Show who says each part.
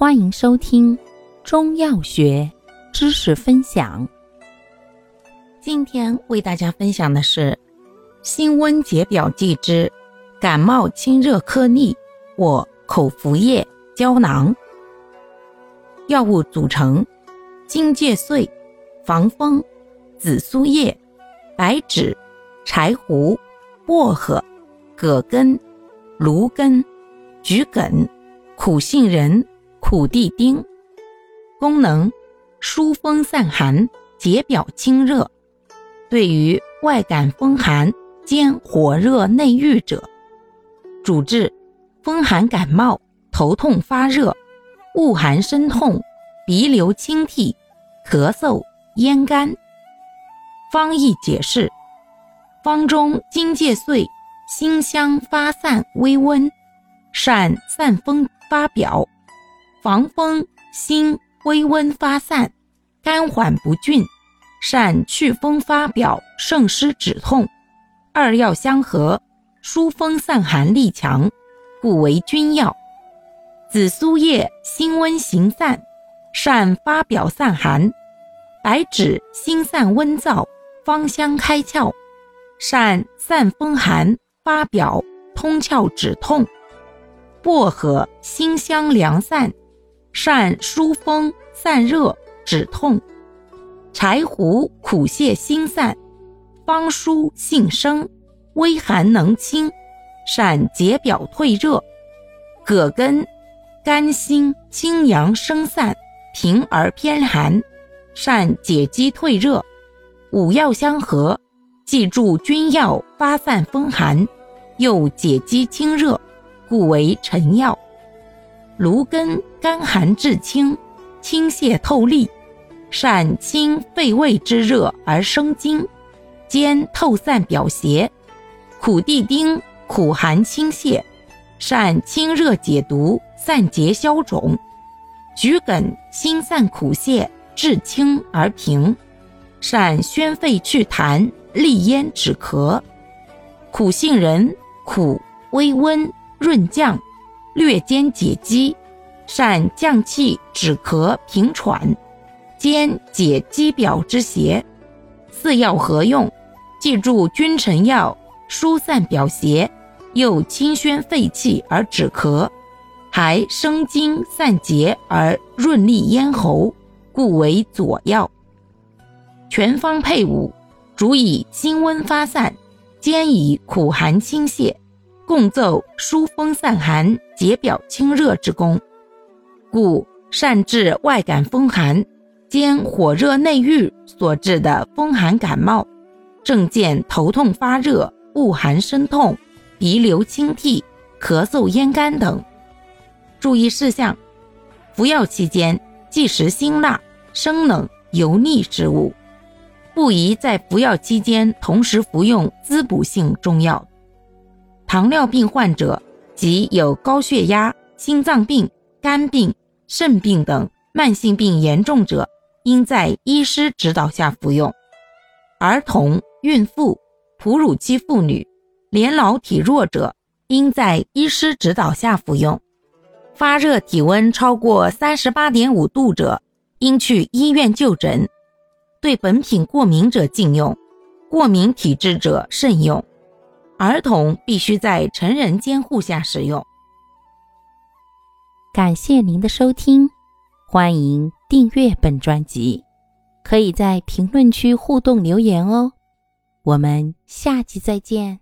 Speaker 1: 欢迎收听中药学知识分享。今天为大家分享的是辛温解表剂之感冒清热颗粒或口服液胶囊。药物组成：荆芥碎、防风、紫苏叶、白芷、柴胡、薄荷、葛根、芦根、桔梗、苦杏仁。苦地丁，功能疏风散寒、解表清热，对于外感风寒兼火热内郁者，主治风寒感冒、头痛发热、恶寒身痛、鼻流清涕、咳嗽咽干。方义解释：方中荆芥碎，辛香发散微温，善散风发表。防风辛微温发散，肝缓不峻，善祛风发表，胜湿止痛。二药相合，疏风散寒力强，故为君药。紫苏叶辛温行散，善发表散寒；白芷辛散温燥，芳香开窍，善散风寒发表，通窍止痛。薄荷辛香凉散。善疏风散热止痛，柴胡苦泻心散，方疏性生，微寒能清，善解表退热。葛根甘辛清阳生散，平而偏寒，善解肌退热。五药相合，既助君药发散风寒，又解肌清热，故为臣药。芦根甘寒至清，清泻透利，善清肺胃之热而生津，兼透散表邪。苦地丁苦寒清泻，善清热解毒，散结消肿。桔梗辛散苦泻，治清而平，善宣肺祛痰，利咽止咳。苦杏仁苦微温润降。略兼解肌，善降气止咳平喘，兼解肌表之邪。四药合用，既助君臣药疏散表邪，又清宣肺气而止咳，还生津散结而润利咽喉，故为佐药。全方配伍，主以辛温发散，兼以苦寒清泻。共奏疏风散寒、解表清热之功，故善治外感风寒兼火热内郁所致的风寒感冒，症见头痛发热、恶寒身痛、鼻流清涕、咳嗽咽干等。注意事项：服药期间忌食辛辣、生冷、油腻之物，不宜在服药期间同时服用滋补性中药。糖尿病患者及有高血压、心脏病、肝病、肾病等慢性病严重者，应在医师指导下服用。儿童、孕妇、哺乳期妇女、年老体弱者，应在医师指导下服用。发热体温超过三十八点五度者，应去医院就诊。对本品过敏者禁用，过敏体质者慎用。儿童必须在成人监护下使用。感谢您的收听，欢迎订阅本专辑，可以在评论区互动留言哦。我们下期再见。